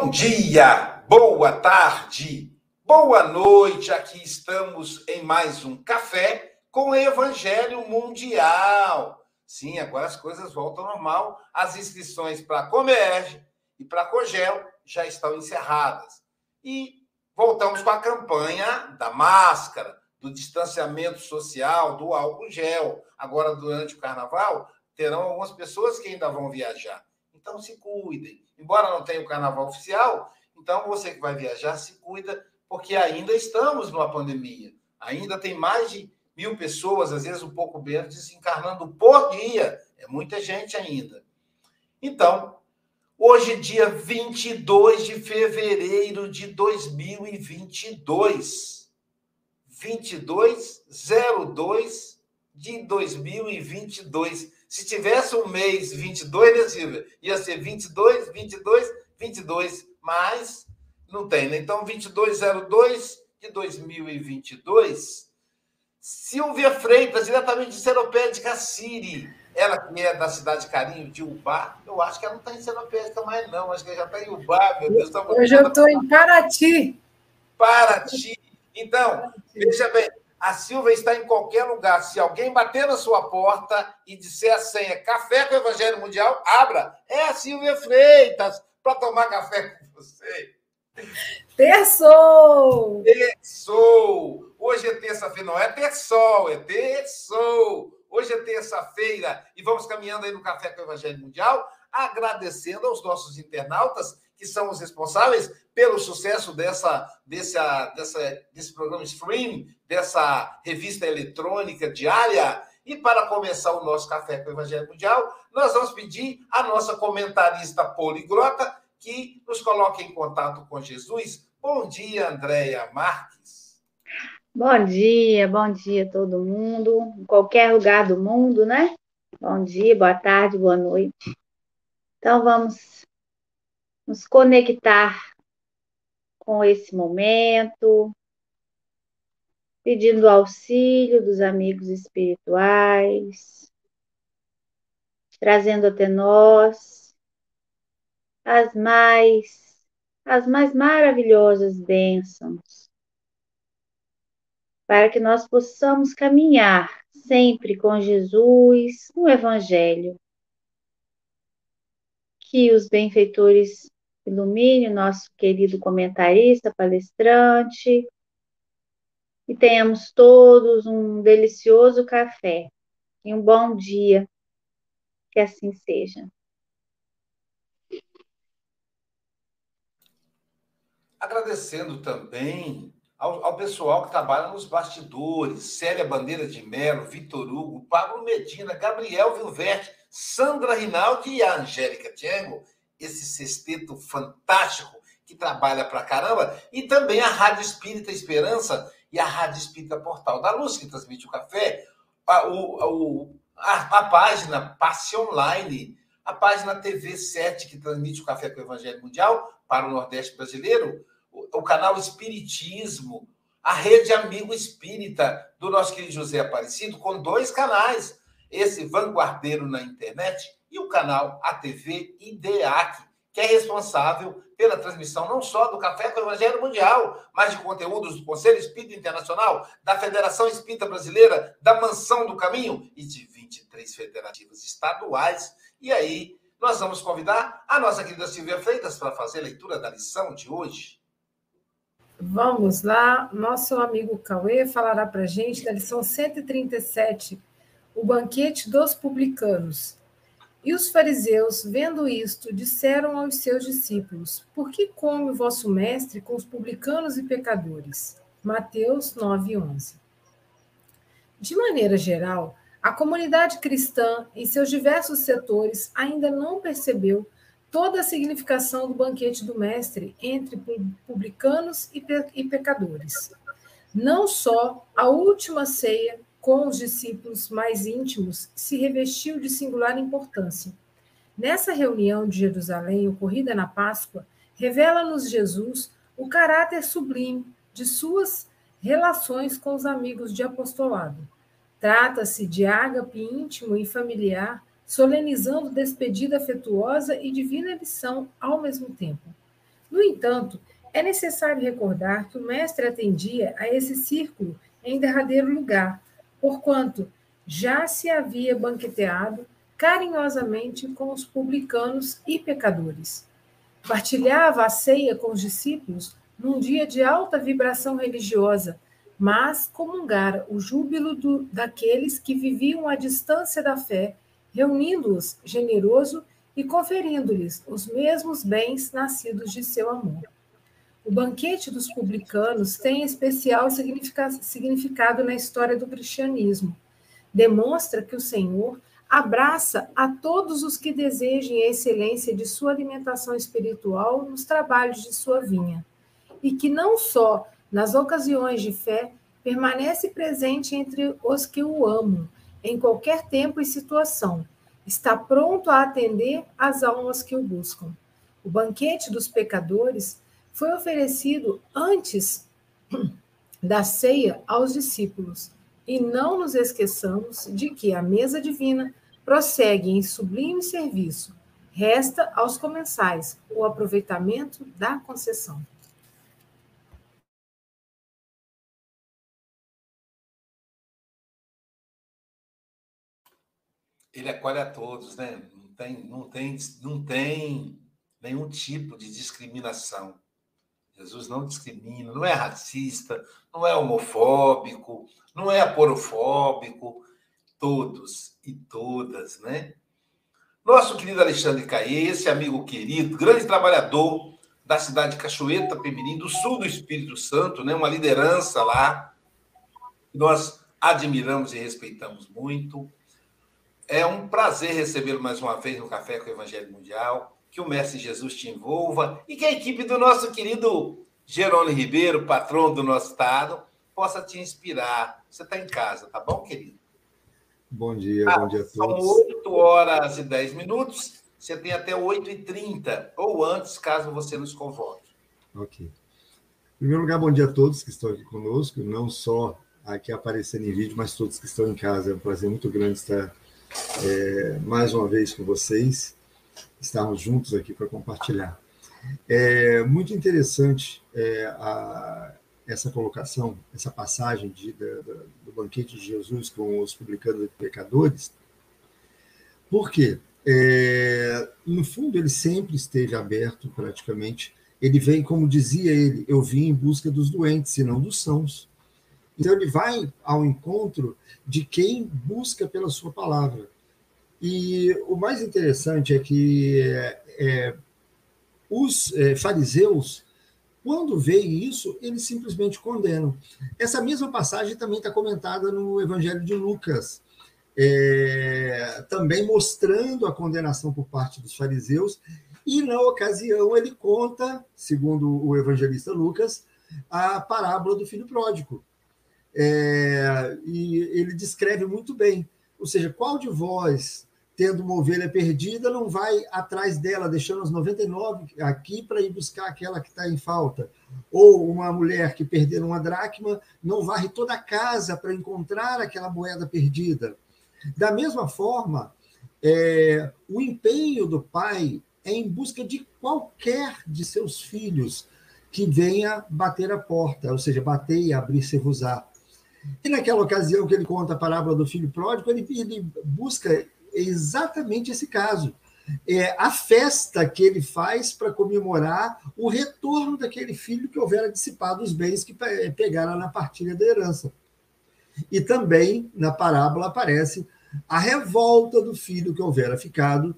Bom dia, boa tarde, boa noite. Aqui estamos em mais um café com Evangelho Mundial. Sim, agora as coisas voltam ao normal. As inscrições para a Comerge e para a Cogel já estão encerradas. E voltamos com a campanha da máscara, do distanciamento social, do álcool gel. Agora, durante o carnaval, terão algumas pessoas que ainda vão viajar. Então, se cuidem embora não tenha o carnaval oficial, então você que vai viajar, se cuida, porque ainda estamos numa pandemia. Ainda tem mais de mil pessoas, às vezes um pouco menos, desencarnando por dia. É muita gente ainda. Então, hoje, dia 22 de fevereiro de 2022. 2202 de 2022. Se tivesse um mês 22, né, Silvia? Ia ser 22, 22, 22, mas não tem, né? Então, 2202 de 2022. Silvia Freitas, diretamente de Seropédica City. Ela que é da cidade de Carinho, de Ubá. Eu acho que ela não está em Seropédica mais, não. Acho que ela já está em Ubá, meu Deus. Tá eu estou em Paraty. Paraty. Então, veja bem, a Silva está em qualquer lugar. Se alguém bater na sua porta e disser a senha Café com o Evangelho Mundial, abra. É a Silvia Freitas para tomar café com você. Terçou! Terçou! Hoje é terça-feira, não é terçol, é terçou. Hoje é terça-feira e vamos caminhando aí no Café com o Evangelho Mundial, agradecendo aos nossos internautas que são os responsáveis pelo sucesso dessa, dessa, dessa, desse programa stream, dessa revista eletrônica diária. E para começar o nosso Café com o Evangelho Mundial, nós vamos pedir a nossa comentarista poliglota que nos coloque em contato com Jesus. Bom dia, Andréia Marques. Bom dia, bom dia a todo mundo, em qualquer lugar do mundo, né? Bom dia, boa tarde, boa noite. Então vamos nos conectar com esse momento, pedindo auxílio dos amigos espirituais, trazendo até nós as mais as mais maravilhosas bênçãos, para que nós possamos caminhar sempre com Jesus no Evangelho. Que os benfeitores ilumine o nosso querido comentarista, palestrante, e tenhamos todos um delicioso café e um bom dia. Que assim seja. Agradecendo também ao, ao, pessoal que trabalha nos bastidores, Célia Bandeira de Mello, Vitor Hugo, Pablo Medina, Gabriel Vilverte, Sandra Rinaldi e a Angélica Tiengo, esse sexteto fantástico que trabalha pra caramba, e também a Rádio Espírita Esperança e a Rádio Espírita Portal da Luz, que transmite o café, a, o, a, a página Passe Online, a página TV 7, que transmite o Café com o Evangelho Mundial para o Nordeste brasileiro, o, o canal Espiritismo, a Rede Amigo Espírita do nosso querido José Aparecido, com dois canais, esse vanguardeiro na internet e o canal ATV IDEAC, que é responsável pela transmissão não só do Café com o Evangelho Mundial, mas de conteúdos do Conselho Espírita Internacional, da Federação Espírita Brasileira, da Mansão do Caminho e de 23 federativas estaduais. E aí, nós vamos convidar a nossa querida Silvia Freitas para fazer a leitura da lição de hoje. Vamos lá, nosso amigo Cauê falará para a gente da lição 137, o banquete dos publicanos. E os fariseus, vendo isto, disseram aos seus discípulos: Por que come o vosso mestre com os publicanos e pecadores? Mateus 9:11. De maneira geral, a comunidade cristã, em seus diversos setores, ainda não percebeu toda a significação do banquete do Mestre entre publicanos e pecadores. Não só a última ceia com os discípulos mais íntimos se revestiu de singular importância. Nessa reunião de Jerusalém, ocorrida na Páscoa, revela-nos Jesus o caráter sublime de suas relações com os amigos de apostolado. Trata-se de ágape íntimo e familiar, solenizando despedida afetuosa e divina lição ao mesmo tempo. No entanto, é necessário recordar que o mestre atendia a esse círculo em derradeiro lugar, porquanto já se havia banqueteado carinhosamente com os publicanos e pecadores. Partilhava a ceia com os discípulos num dia de alta vibração religiosa, mas comungara o júbilo do, daqueles que viviam à distância da fé, reunindo-os generoso e conferindo-lhes os mesmos bens nascidos de seu amor. O banquete dos publicanos tem especial significado na história do cristianismo. Demonstra que o Senhor abraça a todos os que desejem a excelência de sua alimentação espiritual nos trabalhos de sua vinha, e que não só nas ocasiões de fé permanece presente entre os que o amam, em qualquer tempo e situação, está pronto a atender às almas que o buscam. O banquete dos pecadores foi oferecido antes da ceia aos discípulos. E não nos esqueçamos de que a mesa divina prossegue em sublime serviço. Resta aos comensais o aproveitamento da concessão. Ele acolhe a todos, né? Não tem, não tem, não tem nenhum tipo de discriminação. Jesus não discrimina, não é racista, não é homofóbico, não é aporofóbico, todos e todas, né? Nosso querido Alexandre Caê, esse amigo querido, grande trabalhador da cidade de Cachoeira Pemirim, do sul do Espírito Santo, né? uma liderança lá, que nós admiramos e respeitamos muito. É um prazer recebê-lo mais uma vez no Café com o Evangelho Mundial que o Mestre Jesus te envolva e que a equipe do nosso querido Jerônimo Ribeiro, patrão do nosso estado, possa te inspirar. Você está em casa, tá bom, querido? Bom dia, ah, bom dia a todos. São 8 horas e 10 minutos. Você tem até 8h30, ou antes, caso você nos convoque. Ok. Em primeiro lugar, bom dia a todos que estão aqui conosco, não só aqui aparecendo em vídeo, mas todos que estão em casa. É um prazer muito grande estar é, mais uma vez com vocês estarmos juntos aqui para compartilhar. É muito interessante é, a, essa colocação, essa passagem de, do banquete de Jesus com os publicanos e pecadores, porque, é, no fundo, ele sempre esteve aberto, praticamente. Ele vem, como dizia ele, eu vim em busca dos doentes e não dos sãos. Então, ele vai ao encontro de quem busca pela sua palavra. E o mais interessante é que é, é, os é, fariseus quando veem isso, eles simplesmente condenam. Essa mesma passagem também está comentada no Evangelho de Lucas, é, também mostrando a condenação por parte dos fariseus, e na ocasião ele conta, segundo o evangelista Lucas, a parábola do filho pródigo. É, e ele descreve muito bem, ou seja, qual de vós tendo uma ovelha perdida, não vai atrás dela, deixando as 99 aqui para ir buscar aquela que está em falta. Ou uma mulher que perdeu uma dracma, não varre toda a casa para encontrar aquela moeda perdida. Da mesma forma, é, o empenho do pai é em busca de qualquer de seus filhos que venha bater a porta, ou seja, bater e abrir-se-vos-á. E naquela ocasião que ele conta a parábola do filho pródigo, ele, ele busca exatamente esse caso. É a festa que ele faz para comemorar o retorno daquele filho que houvera dissipado os bens que pegara na partilha da herança. E também na parábola aparece a revolta do filho que houvera ficado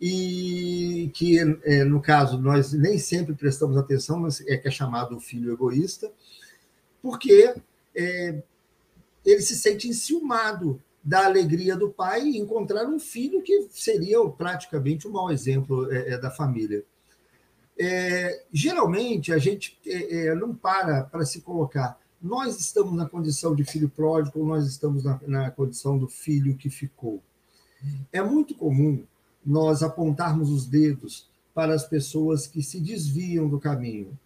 e que, é, no caso, nós nem sempre prestamos atenção, mas é que é chamado o filho egoísta, porque é, ele se sente enciumado da alegria do pai e encontrar um filho que seria praticamente um mau exemplo é, é, da família. É, geralmente, a gente é, é, não para para se colocar. Nós estamos na condição de filho pródigo nós estamos na, na condição do filho que ficou. É muito comum nós apontarmos os dedos para as pessoas que se desviam do caminho,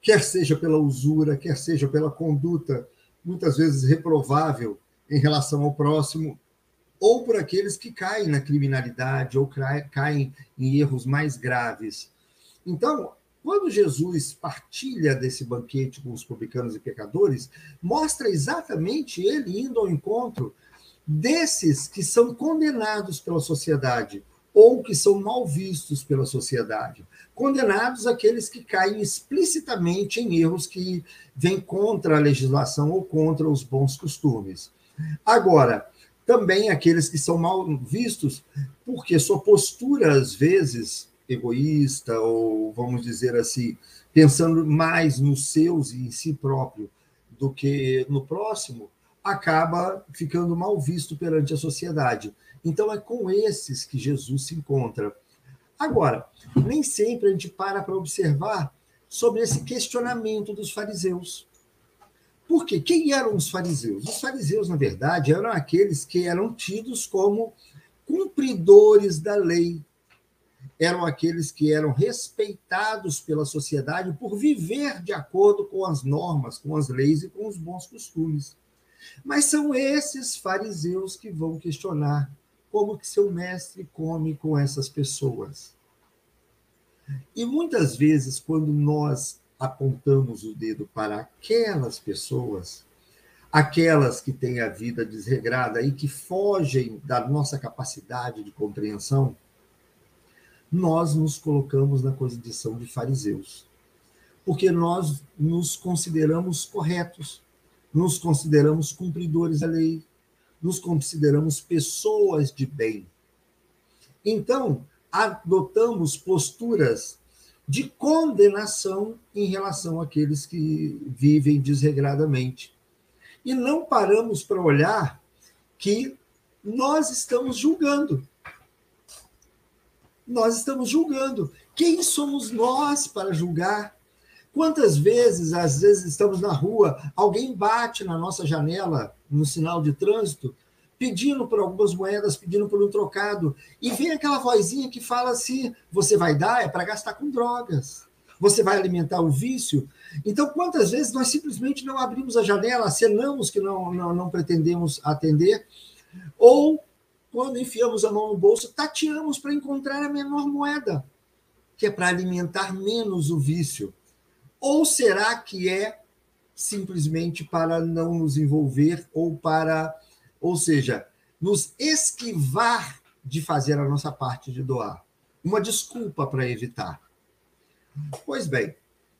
quer seja pela usura, quer seja pela conduta muitas vezes reprovável em relação ao próximo, ou por aqueles que caem na criminalidade ou caem em erros mais graves. Então, quando Jesus partilha desse banquete com os publicanos e pecadores, mostra exatamente ele indo ao encontro desses que são condenados pela sociedade ou que são mal vistos pela sociedade. Condenados aqueles que caem explicitamente em erros que vêm contra a legislação ou contra os bons costumes. Agora, também aqueles que são mal vistos, porque sua postura, às vezes, egoísta, ou vamos dizer assim, pensando mais nos seus e em si próprio do que no próximo, acaba ficando mal visto perante a sociedade. Então, é com esses que Jesus se encontra. Agora, nem sempre a gente para para observar sobre esse questionamento dos fariseus. Por quê? Quem eram os fariseus? Os fariseus, na verdade, eram aqueles que eram tidos como cumpridores da lei. Eram aqueles que eram respeitados pela sociedade por viver de acordo com as normas, com as leis e com os bons costumes. Mas são esses fariseus que vão questionar como que seu mestre come com essas pessoas. E muitas vezes, quando nós apontamos o dedo para aquelas pessoas, aquelas que têm a vida desregrada e que fogem da nossa capacidade de compreensão, nós nos colocamos na condição de fariseus. Porque nós nos consideramos corretos, nos consideramos cumpridores da lei, nos consideramos pessoas de bem. Então, adotamos posturas de condenação em relação àqueles que vivem desregradamente. E não paramos para olhar que nós estamos julgando. Nós estamos julgando. Quem somos nós para julgar? Quantas vezes, às vezes, estamos na rua, alguém bate na nossa janela no sinal de trânsito, pedindo por algumas moedas, pedindo por um trocado. E vem aquela vozinha que fala assim: você vai dar é para gastar com drogas. Você vai alimentar o vício. Então, quantas vezes nós simplesmente não abrimos a janela, acenamos que não, não, não pretendemos atender, ou quando enfiamos a mão no bolso, tateamos para encontrar a menor moeda, que é para alimentar menos o vício. Ou será que é simplesmente para não nos envolver ou para ou seja, nos esquivar de fazer a nossa parte de doar. Uma desculpa para evitar. Pois bem,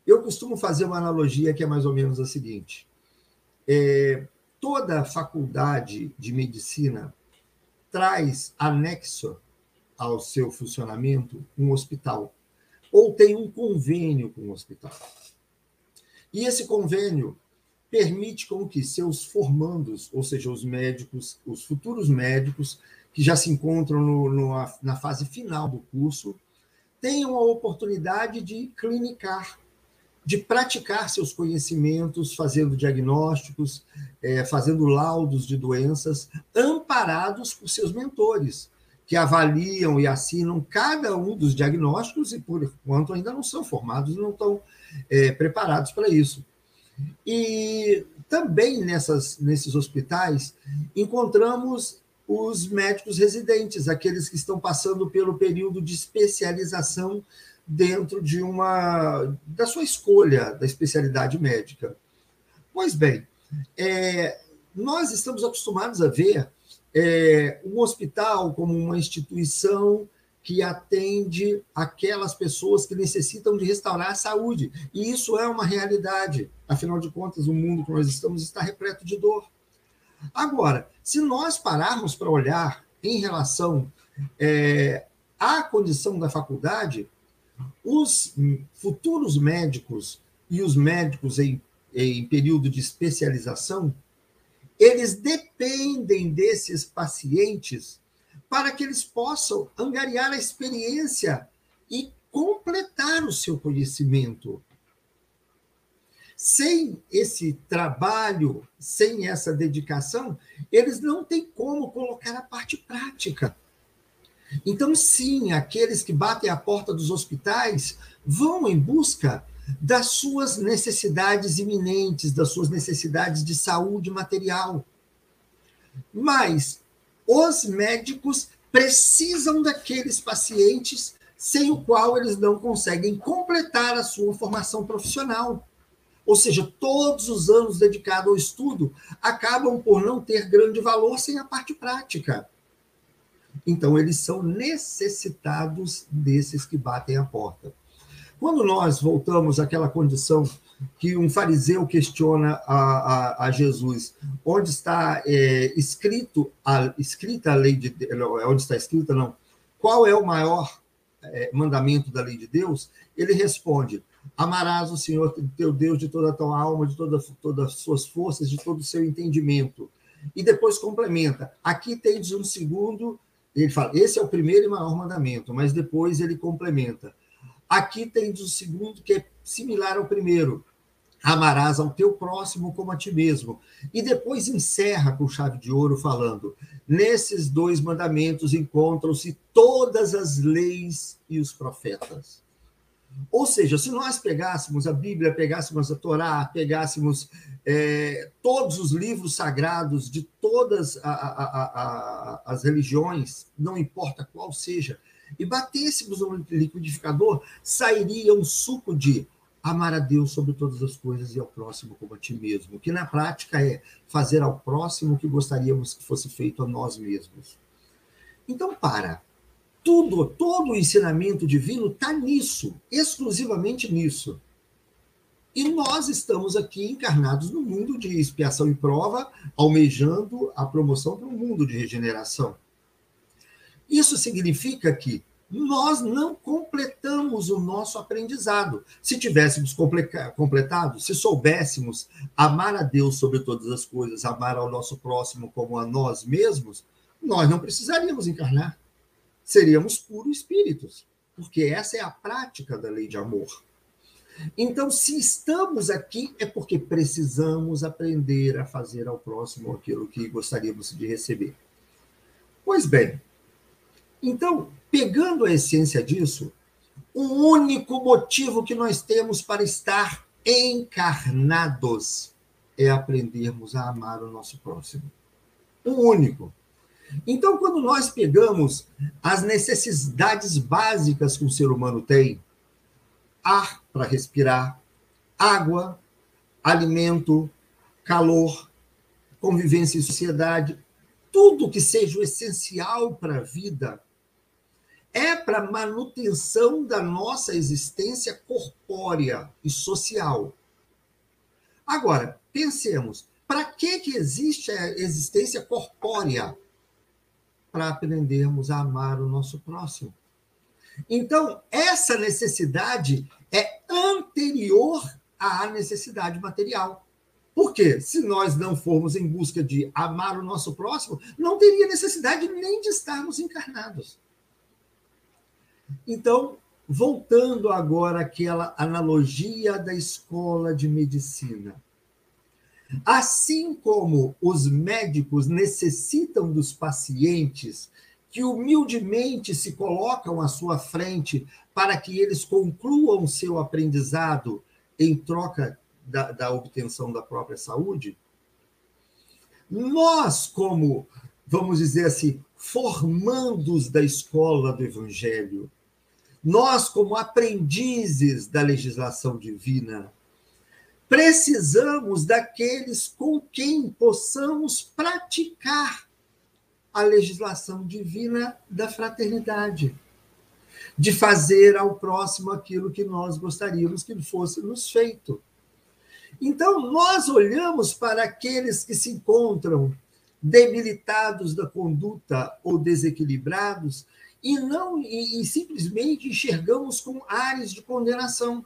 eu costumo fazer uma analogia que é mais ou menos a seguinte: é, toda faculdade de medicina traz anexo ao seu funcionamento um hospital, ou tem um convênio com o um hospital. E esse convênio permite com que seus formandos, ou seja, os médicos, os futuros médicos que já se encontram no, no, na fase final do curso, tenham a oportunidade de clinicar, de praticar seus conhecimentos, fazendo diagnósticos, é, fazendo laudos de doenças, amparados por seus mentores, que avaliam e assinam cada um dos diagnósticos e, por enquanto, ainda não são formados, não estão é, preparados para isso. E também nessas, nesses hospitais encontramos os médicos residentes, aqueles que estão passando pelo período de especialização dentro de uma da sua escolha da especialidade médica. Pois bem, é, nós estamos acostumados a ver é, um hospital como uma instituição que atende aquelas pessoas que necessitam de restaurar a saúde. E isso é uma realidade. Afinal de contas, o mundo que nós estamos está repleto de dor. Agora, se nós pararmos para olhar em relação é, à condição da faculdade, os futuros médicos e os médicos em, em período de especialização, eles dependem desses pacientes para que eles possam angariar a experiência e completar o seu conhecimento. Sem esse trabalho, sem essa dedicação, eles não têm como colocar a parte prática. Então, sim, aqueles que batem a porta dos hospitais vão em busca das suas necessidades iminentes, das suas necessidades de saúde material. Mas os médicos precisam daqueles pacientes sem o qual eles não conseguem completar a sua formação profissional. Ou seja, todos os anos dedicados ao estudo acabam por não ter grande valor sem a parte prática. Então, eles são necessitados desses que batem a porta. Quando nós voltamos àquela condição que um fariseu questiona a, a, a Jesus, onde está é, escrito a, escrita a lei de onde está escrita não, qual é o maior é, mandamento da lei de Deus? Ele responde: amarás o Senhor teu Deus de toda a tua alma, de toda, todas as suas forças, de todo o seu entendimento. E depois complementa: aqui tens um segundo ele fala, esse é o primeiro e maior mandamento, mas depois ele complementa. Aqui tem o segundo que é similar ao primeiro. Amarás ao teu próximo como a ti mesmo. E depois encerra com chave de ouro falando: nesses dois mandamentos encontram-se todas as leis e os profetas. Ou seja, se nós pegássemos a Bíblia, pegássemos a Torá, pegássemos é, todos os livros sagrados de todas a, a, a, as religiões, não importa qual seja, e batêssemos no liquidificador, sairia um suco de amar a Deus sobre todas as coisas e ao próximo como a ti mesmo, que na prática é fazer ao próximo o que gostaríamos que fosse feito a nós mesmos. Então, para. Tudo, todo o ensinamento divino está nisso, exclusivamente nisso. E nós estamos aqui encarnados no mundo de expiação e prova, almejando a promoção para um mundo de regeneração. Isso significa que nós não completamos o nosso aprendizado. Se tivéssemos completado, se soubéssemos amar a Deus sobre todas as coisas, amar ao nosso próximo como a nós mesmos, nós não precisaríamos encarnar. Seríamos puros espíritos, porque essa é a prática da lei de amor. Então, se estamos aqui, é porque precisamos aprender a fazer ao próximo aquilo que gostaríamos de receber. Pois bem, então, pegando a essência disso, o único motivo que nós temos para estar encarnados é aprendermos a amar o nosso próximo. O único. Então, quando nós pegamos as necessidades básicas que o ser humano tem, ar para respirar, água, alimento, calor, convivência em sociedade, tudo que seja o essencial para a vida é para manutenção da nossa existência corpórea e social. Agora, pensemos, para que, que existe a existência corpórea? Para aprendermos a amar o nosso próximo. Então, essa necessidade é anterior à necessidade material. Por quê? Se nós não formos em busca de amar o nosso próximo, não teria necessidade nem de estarmos encarnados. Então, voltando agora àquela analogia da escola de medicina. Assim como os médicos necessitam dos pacientes que humildemente se colocam à sua frente para que eles concluam seu aprendizado em troca da, da obtenção da própria saúde, nós, como, vamos dizer assim, formandos da escola do Evangelho, nós, como aprendizes da legislação divina, precisamos daqueles com quem possamos praticar a legislação divina da fraternidade, de fazer ao próximo aquilo que nós gostaríamos que fosse nos feito. Então, nós olhamos para aqueles que se encontram debilitados da conduta ou desequilibrados e não e, e simplesmente enxergamos com ares de condenação.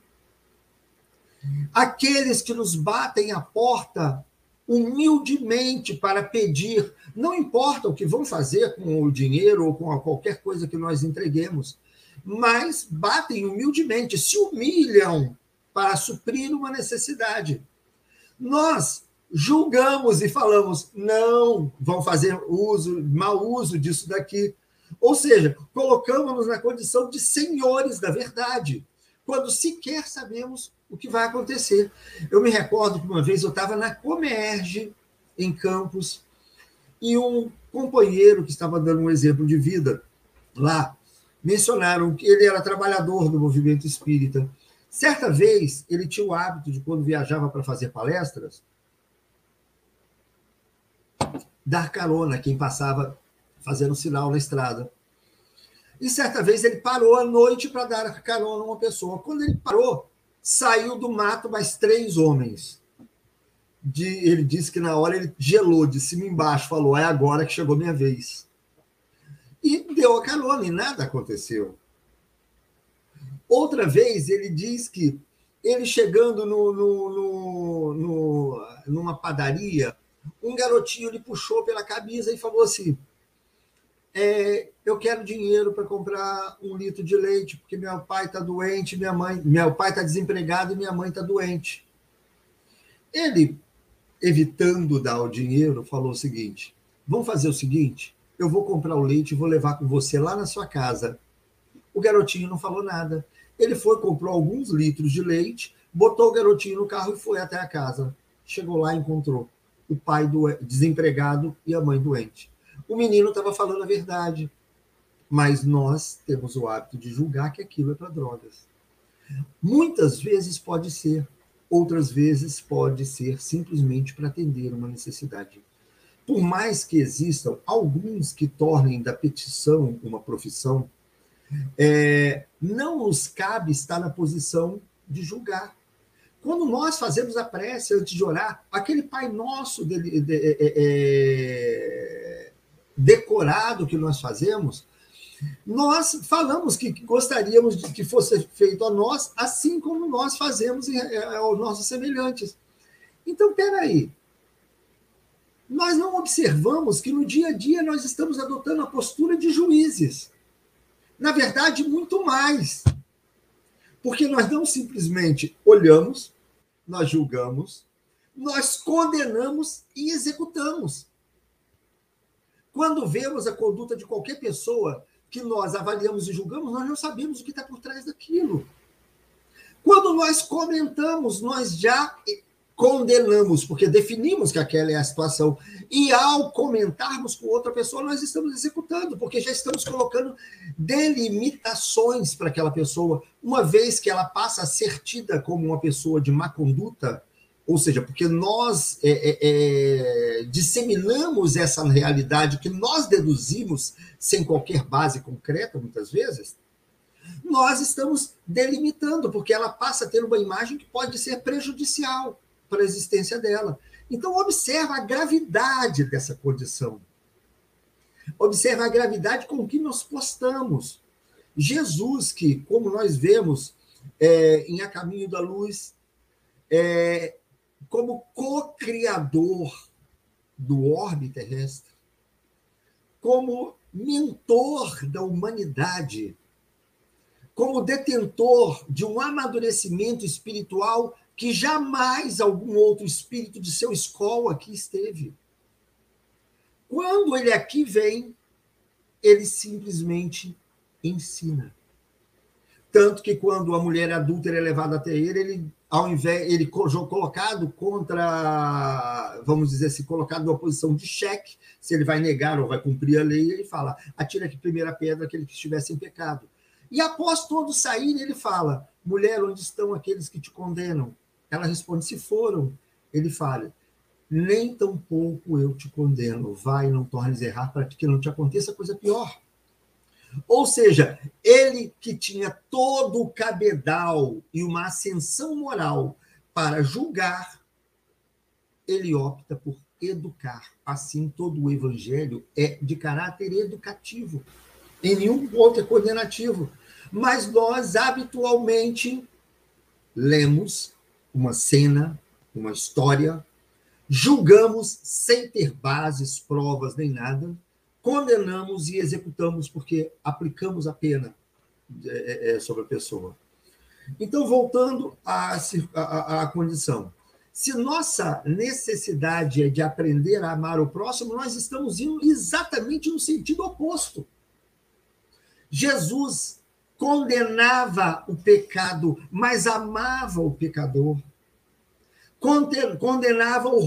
Aqueles que nos batem a porta humildemente para pedir, não importa o que vão fazer com o dinheiro ou com qualquer coisa que nós entreguemos, mas batem humildemente, se humilham para suprir uma necessidade. Nós julgamos e falamos, não, vão fazer uso, mau uso disso daqui. Ou seja, colocamos-nos na condição de senhores da verdade, quando sequer sabemos o que vai acontecer. Eu me recordo que uma vez eu estava na Comerge, em Campos, e um companheiro que estava dando um exemplo de vida lá, mencionaram que ele era trabalhador do movimento espírita. Certa vez, ele tinha o hábito de, quando viajava para fazer palestras, dar carona a quem passava fazendo sinal na estrada. E certa vez ele parou à noite para dar carona a uma pessoa. Quando ele parou, saiu do mato mais três homens. De, ele disse que na hora ele gelou de cima embaixo, falou: é agora que chegou minha vez. E deu a carona e nada aconteceu. Outra vez ele diz que ele chegando no, no, no, no, numa padaria, um garotinho lhe puxou pela camisa e falou assim: é, eu quero dinheiro para comprar um litro de leite, porque meu pai está doente, minha mãe, meu pai está desempregado e minha mãe está doente. Ele, evitando dar o dinheiro, falou o seguinte: vamos fazer o seguinte, eu vou comprar o leite e vou levar com você lá na sua casa. O garotinho não falou nada. Ele foi, comprou alguns litros de leite, botou o garotinho no carro e foi até a casa. Chegou lá e encontrou o pai do, desempregado e a mãe doente o menino estava falando a verdade. Mas nós temos o hábito de julgar que aquilo é para drogas. Muitas vezes pode ser, outras vezes pode ser simplesmente para atender uma necessidade. Por mais que existam alguns que tornem da petição uma profissão, é, não nos cabe estar na posição de julgar. Quando nós fazemos a prece antes de orar, aquele Pai Nosso dele, de, é, é, decorado que nós fazemos, nós falamos que gostaríamos de que fosse feito a nós, assim como nós fazemos é, aos nossos semelhantes. Então, peraí. Nós não observamos que no dia a dia nós estamos adotando a postura de juízes. Na verdade, muito mais. Porque nós não simplesmente olhamos, nós julgamos, nós condenamos e executamos. Quando vemos a conduta de qualquer pessoa que nós avaliamos e julgamos, nós não sabemos o que está por trás daquilo. Quando nós comentamos, nós já condenamos, porque definimos que aquela é a situação. E ao comentarmos com outra pessoa, nós estamos executando, porque já estamos colocando delimitações para aquela pessoa. Uma vez que ela passa a ser tida como uma pessoa de má conduta, ou seja, porque nós é, é, é, disseminamos essa realidade que nós deduzimos sem qualquer base concreta, muitas vezes, nós estamos delimitando, porque ela passa a ter uma imagem que pode ser prejudicial para a existência dela. Então, observa a gravidade dessa condição. Observa a gravidade com que nós postamos. Jesus, que, como nós vemos é, em A Caminho da Luz, é, como co-criador do orbe terrestre, como mentor da humanidade, como detentor de um amadurecimento espiritual que jamais algum outro espírito de seu escola aqui esteve. Quando ele aqui vem, ele simplesmente ensina. Tanto que quando a mulher adulta é levada até ele, ele ao invés ele colocado contra, vamos dizer assim, colocado numa posição de cheque, se ele vai negar ou vai cumprir a lei, ele fala: atira aqui primeira pedra aquele que estivesse em pecado. E após todos saírem, ele fala: mulher, onde estão aqueles que te condenam? Ela responde: se foram. Ele fala: nem tampouco eu te condeno. Vai, não tornes errar para que não te aconteça coisa pior. Ou seja, ele que tinha todo o cabedal e uma ascensão moral para julgar, ele opta por educar. Assim, todo o evangelho é de caráter educativo. Em nenhum ponto é condenativo. Mas nós, habitualmente, lemos uma cena, uma história, julgamos sem ter bases, provas nem nada, condenamos e executamos porque aplicamos a pena é, é, é, sobre a pessoa. Então, voltando à, à, à condição. Se nossa necessidade é de aprender a amar o próximo, nós estamos indo exatamente no sentido oposto. Jesus condenava o pecado, mas amava o pecador. Condenava o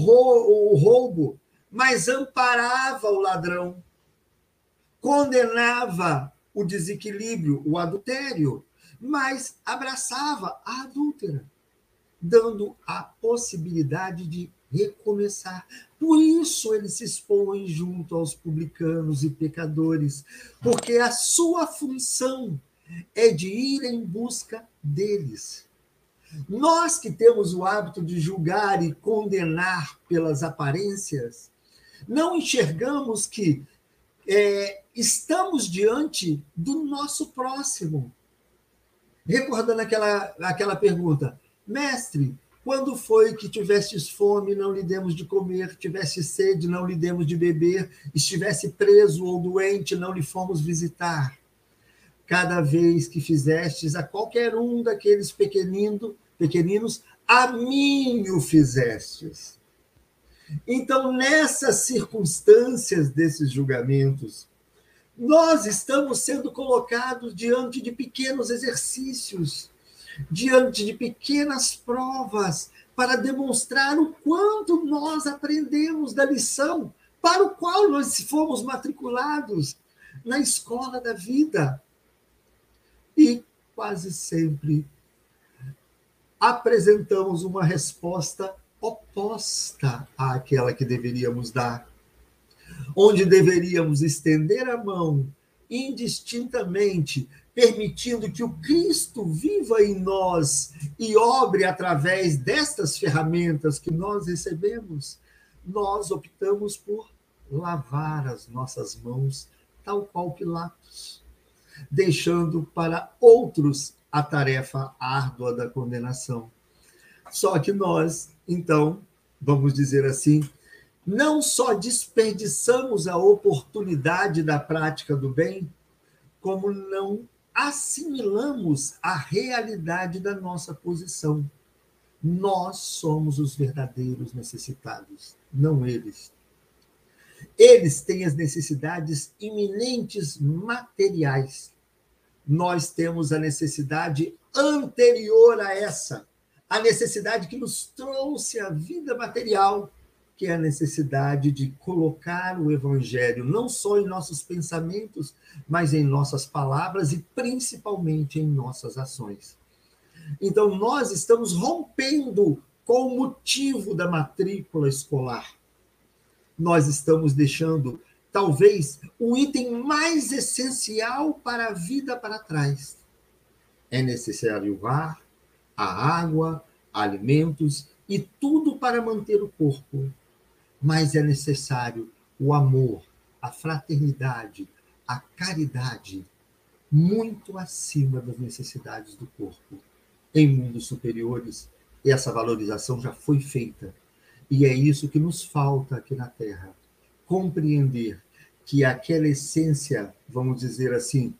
roubo, mas amparava o ladrão. Condenava o desequilíbrio, o adultério, mas abraçava a adúltera, dando a possibilidade de recomeçar. Por isso ele se expõe junto aos publicanos e pecadores, porque a sua função é de ir em busca deles. Nós que temos o hábito de julgar e condenar pelas aparências, não enxergamos que é, estamos diante do nosso próximo. Recordando aquela, aquela pergunta, mestre, quando foi que tivestes fome, não lhe demos de comer, tivesse sede, não lhe demos de beber, estivesse preso ou doente, não lhe fomos visitar? cada vez que fizestes a qualquer um daqueles pequenino, pequeninos, a mim o fizestes. Então, nessas circunstâncias desses julgamentos, nós estamos sendo colocados diante de pequenos exercícios, diante de pequenas provas, para demonstrar o quanto nós aprendemos da lição para o qual nós fomos matriculados na escola da vida. E quase sempre apresentamos uma resposta oposta àquela que deveríamos dar, onde deveríamos estender a mão indistintamente, permitindo que o Cristo viva em nós e obre através destas ferramentas que nós recebemos, nós optamos por lavar as nossas mãos, tal qual Pilatos deixando para outros a tarefa árdua da condenação. Só que nós, então, vamos dizer assim, não só desperdiçamos a oportunidade da prática do bem, como não assimilamos a realidade da nossa posição. Nós somos os verdadeiros necessitados, não eles. Eles têm as necessidades iminentes materiais. Nós temos a necessidade anterior a essa, a necessidade que nos trouxe a vida material, que é a necessidade de colocar o evangelho não só em nossos pensamentos, mas em nossas palavras e principalmente em nossas ações. Então, nós estamos rompendo com o motivo da matrícula escolar nós estamos deixando talvez o item mais essencial para a vida para trás. É necessário o ar, a água, alimentos e tudo para manter o corpo. Mas é necessário o amor, a fraternidade, a caridade, muito acima das necessidades do corpo. Em mundos superiores, essa valorização já foi feita. E é isso que nos falta aqui na Terra. Compreender que aquela essência, vamos dizer assim,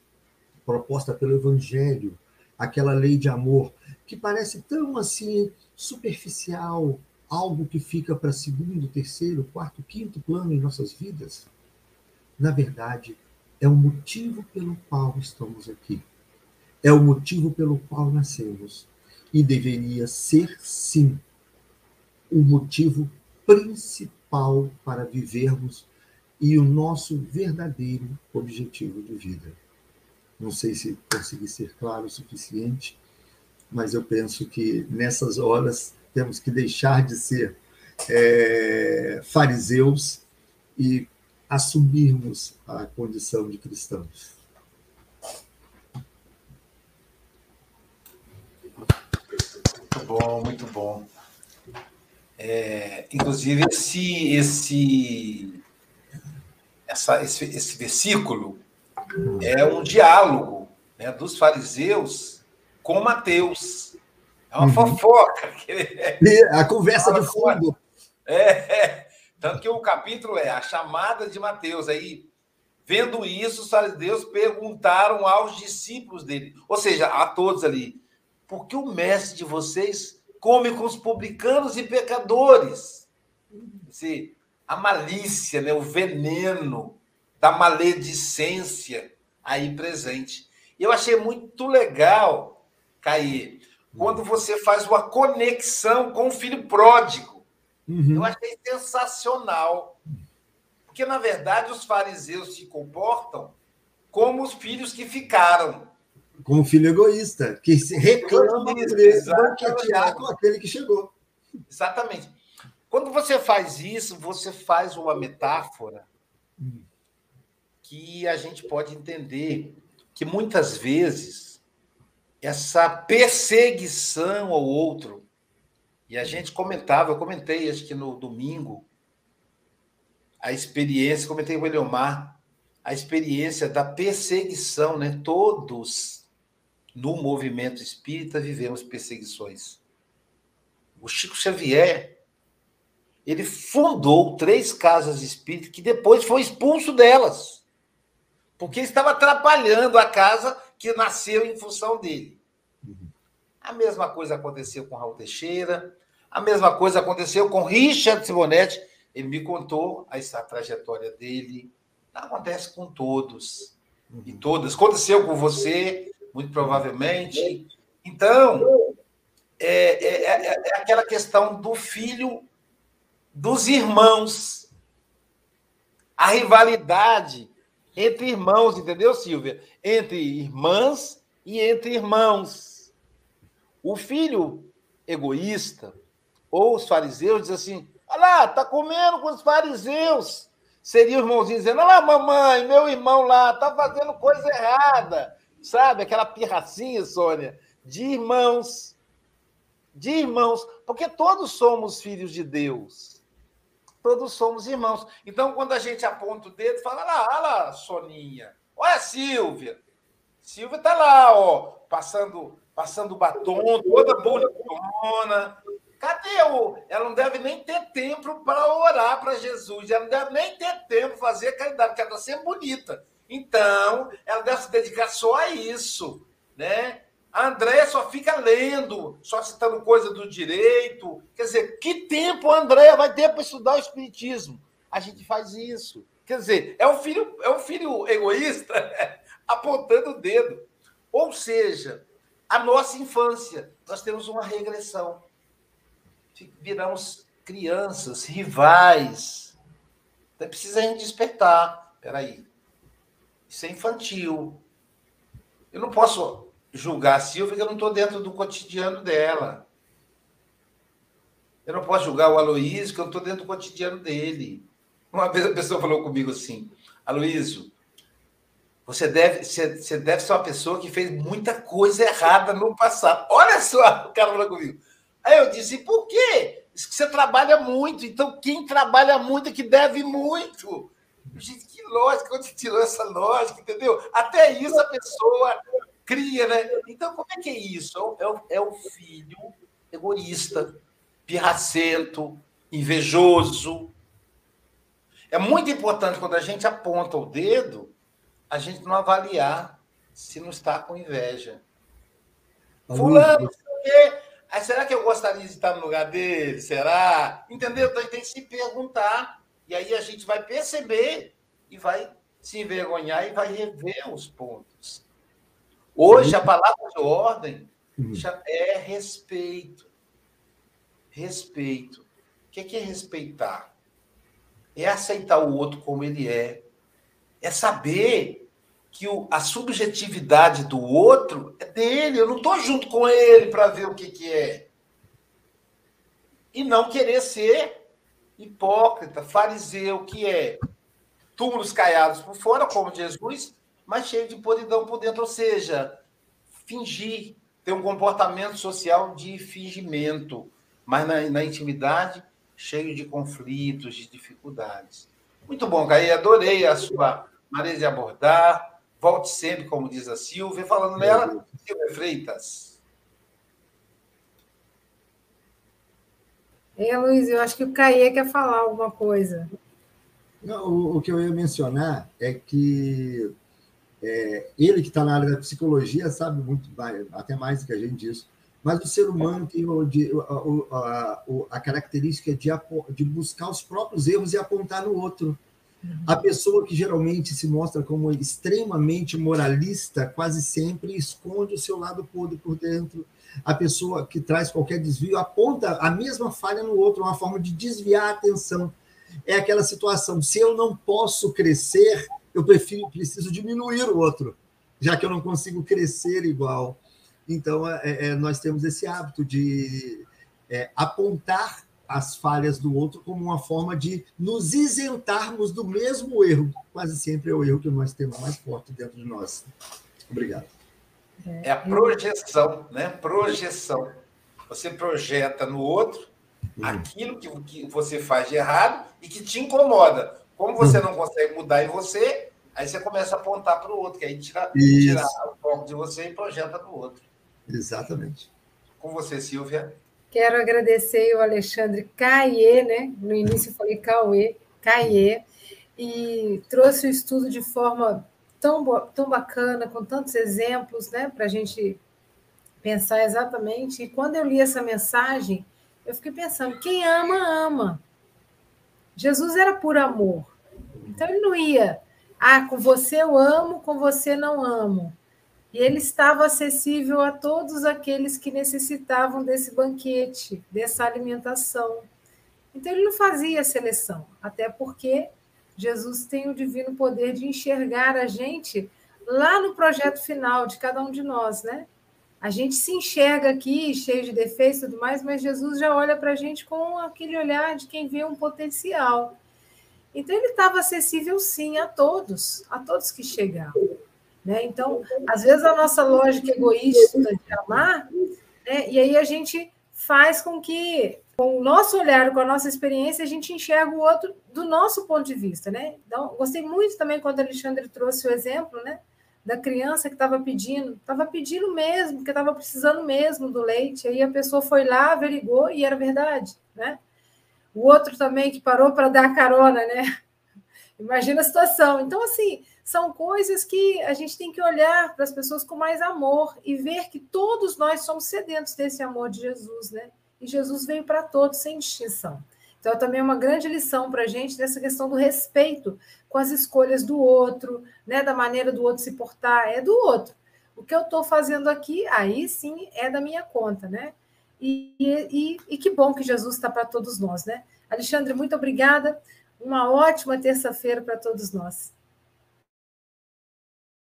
proposta pelo Evangelho, aquela lei de amor, que parece tão assim superficial, algo que fica para segundo, terceiro, quarto, quinto plano em nossas vidas, na verdade, é o motivo pelo qual estamos aqui. É o motivo pelo qual nascemos. E deveria ser, sim, o motivo principal para vivermos e o nosso verdadeiro objetivo de vida. Não sei se consegui ser claro o suficiente, mas eu penso que nessas horas temos que deixar de ser é, fariseus e assumirmos a condição de cristãos. Muito bom, muito bom. É, inclusive, esse, esse, essa, esse, esse versículo é um diálogo né, dos fariseus com Mateus. É uma uhum. fofoca. A conversa de fundo. É, é, tanto que o capítulo é a chamada de Mateus. Aí, vendo isso, os fariseus perguntaram aos discípulos dele, ou seja, a todos ali, por que o mestre de vocês come com os publicanos e pecadores? Assim, a malícia, né, o veneno da maledicência aí presente. Eu achei muito legal, Caí, quando você faz uma conexão com o filho pródigo. Uhum. Eu achei sensacional. Porque, na verdade, os fariseus se comportam como os filhos que ficaram. Como filho egoísta, que se reclama banquetear com aquele que chegou. Exatamente. Quando você faz isso, você faz uma metáfora uhum que a gente pode entender que muitas vezes essa perseguição ao outro, e a gente comentava, eu comentei acho que no domingo, a experiência, comentei com o Eliomar, a experiência da perseguição, né? Todos no movimento espírita vivemos perseguições. O Chico Xavier, ele fundou três casas espíritas que depois foi expulso delas porque estava atrapalhando a casa que nasceu em função dele. A mesma coisa aconteceu com Raul Teixeira, a mesma coisa aconteceu com Richard Simonetti. Ele me contou a, trajetória dele. Acontece com todos e todas. Aconteceu com você, muito provavelmente. Então, é, é, é, é aquela questão do filho dos irmãos. A rivalidade entre irmãos, entendeu, Silvia? Entre irmãs e entre irmãos. O filho egoísta, ou os fariseus, diz assim: olha lá, tá comendo com os fariseus. Seria o irmãozinho dizendo: olha lá, mamãe, meu irmão lá, tá fazendo coisa errada. Sabe, aquela pirracinha, Sônia, de irmãos. De irmãos, porque todos somos filhos de Deus todos somos irmãos. Então, quando a gente aponta o dedo, fala lá, olha lá, Soninha, olha a Silvia. Silvia está lá, ó, passando, passando batom, toda bonitona. Cadê o. Ela não deve nem ter tempo para orar para Jesus. Ela não deve nem ter tempo para fazer caridade, porque ela está sempre bonita. Então, ela deve se dedicar só a isso, né? A André só fica lendo, só citando coisa do direito. Quer dizer, que tempo a André vai ter para estudar o Espiritismo? A gente faz isso. Quer dizer, é um filho, é um filho egoísta apontando o dedo. Ou seja, a nossa infância, nós temos uma regressão. Viramos crianças, rivais. Então precisa a gente despertar. Peraí. Isso é infantil. Eu não posso julgar a Silvia que eu não estou dentro do cotidiano dela. Eu não posso julgar o Aloísio que eu não estou dentro do cotidiano dele. Uma vez a pessoa falou comigo assim, Aloísio, você deve, você deve ser uma pessoa que fez muita coisa errada no passado. Olha só, o cara falou comigo. Aí eu disse, por quê? Isso que você trabalha muito. Então, quem trabalha muito é que deve muito. Gente, que lógica, onde tirou essa lógica, entendeu? Até isso a pessoa cria, né? Então, como é que é isso? É o, é o é filho egoísta, pirracento, invejoso. É muito importante quando a gente aponta o dedo, a gente não avaliar se não está com inveja. Fulano, o quê. Aí, será que eu gostaria de estar no lugar dele? Será? Entendeu? Então, a gente tem que se perguntar. E aí a gente vai perceber e vai se envergonhar e vai rever os pontos. Hoje, a palavra de ordem uhum. é respeito. Respeito. O que é respeitar? É aceitar o outro como ele é. É saber que o, a subjetividade do outro é dele. Eu não estou junto com ele para ver o que, que é. E não querer ser hipócrita, fariseu, que é túmulos caiados por fora, como Jesus, mas cheio de podridão por dentro. Ou seja, fingir, ter um comportamento social de fingimento, mas na, na intimidade cheio de conflitos, de dificuldades. Muito bom, Caí, adorei a sua maneira de abordar Volte sempre, como diz a Silvia. Falando nela, Silvia Freitas. É, Luiz, eu acho que o Caê quer falar alguma coisa. Não, o, o, que eu ia mencionar é que é, ele que está na área da psicologia sabe muito, até mais do que a gente disso, mas o ser humano tem o, de, a, a, a, característica de, de buscar os próprios erros e apontar no outro. A pessoa que geralmente se mostra como extremamente moralista quase sempre esconde o seu lado podre por dentro. A pessoa que traz qualquer desvio aponta a mesma falha no outro, uma forma de desviar a atenção. É aquela situação: se eu não posso crescer, eu prefiro, preciso diminuir o outro, já que eu não consigo crescer igual. Então, é, é, nós temos esse hábito de é, apontar as falhas do outro como uma forma de nos isentarmos do mesmo erro. Quase sempre é o erro que nós temos mais forte dentro de nós. Obrigado. É a projeção, né? Projeção. Você projeta no outro hum. aquilo que, que você faz de errado e que te incomoda. Como você hum. não consegue mudar em você, aí você começa a apontar para o outro, que aí tira, tira o foco de você e projeta no outro. Exatamente. Com você, Silvia. Quero agradecer o Alexandre Caie, né? No início eu falei Cauê, Caie, e trouxe o estudo de forma tão, tão bacana, com tantos exemplos, né? Para a gente pensar exatamente. E quando eu li essa mensagem, eu fiquei pensando: quem ama, ama. Jesus era por amor. Então ele não ia, ah, com você eu amo, com você não amo. E ele estava acessível a todos aqueles que necessitavam desse banquete, dessa alimentação. Então, ele não fazia seleção, até porque Jesus tem o divino poder de enxergar a gente lá no projeto final de cada um de nós, né? A gente se enxerga aqui cheio de defeitos e tudo mais, mas Jesus já olha para a gente com aquele olhar de quem vê um potencial. Então, ele estava acessível, sim, a todos, a todos que chegavam. Né? Então, às vezes, a nossa lógica egoísta de amar, né? e aí a gente faz com que, com o nosso olhar, com a nossa experiência, a gente enxerga o outro do nosso ponto de vista. Né? Então, gostei muito também quando o Alexandre trouxe o exemplo né? da criança que estava pedindo, estava pedindo mesmo, que estava precisando mesmo do leite, aí a pessoa foi lá, averigou e era verdade. Né? O outro também que parou para dar carona, né? Imagina a situação. Então, assim, são coisas que a gente tem que olhar para as pessoas com mais amor e ver que todos nós somos sedentos desse amor de Jesus, né? E Jesus veio para todos, sem distinção. Então, também é uma grande lição para a gente dessa questão do respeito com as escolhas do outro, né? Da maneira do outro se portar, é do outro. O que eu estou fazendo aqui, aí sim é da minha conta, né? E, e, e que bom que Jesus está para todos nós, né? Alexandre, muito obrigada. Uma ótima terça-feira para todos nós.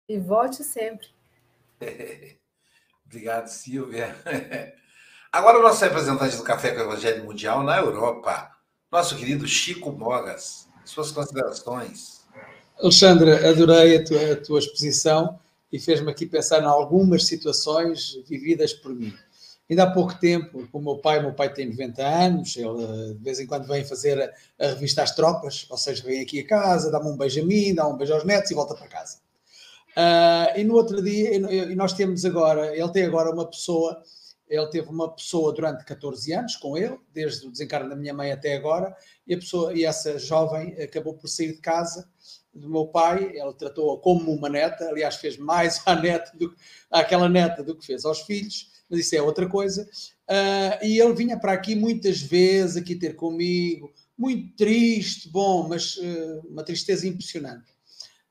E volte sempre. Obrigado, Silvia. Agora, o nosso representante do Café com o Evangelho Mundial na Europa, nosso querido Chico Mogas. Suas considerações. Alexandra, adorei a tua, a tua exposição e fez-me aqui pensar em algumas situações vividas por mim. Ainda há pouco tempo, com o meu pai, meu pai tem 90 anos, ele de vez em quando vem fazer a, a revista às tropas, ou seja, vem aqui a casa, dá-me um beijo a mim, dá um beijo aos netos e volta para casa. Uh, e no outro dia, e nós temos agora, ele tem agora uma pessoa ele teve uma pessoa durante 14 anos com ele, desde o desencarno da minha mãe até agora, e, a pessoa, e essa jovem acabou por sair de casa do meu pai, ele tratou-a como uma neta, aliás, fez mais à neta do, àquela neta do que fez aos filhos, mas isso é outra coisa. Uh, e ele vinha para aqui muitas vezes, aqui ter comigo, muito triste, bom, mas uh, uma tristeza impressionante.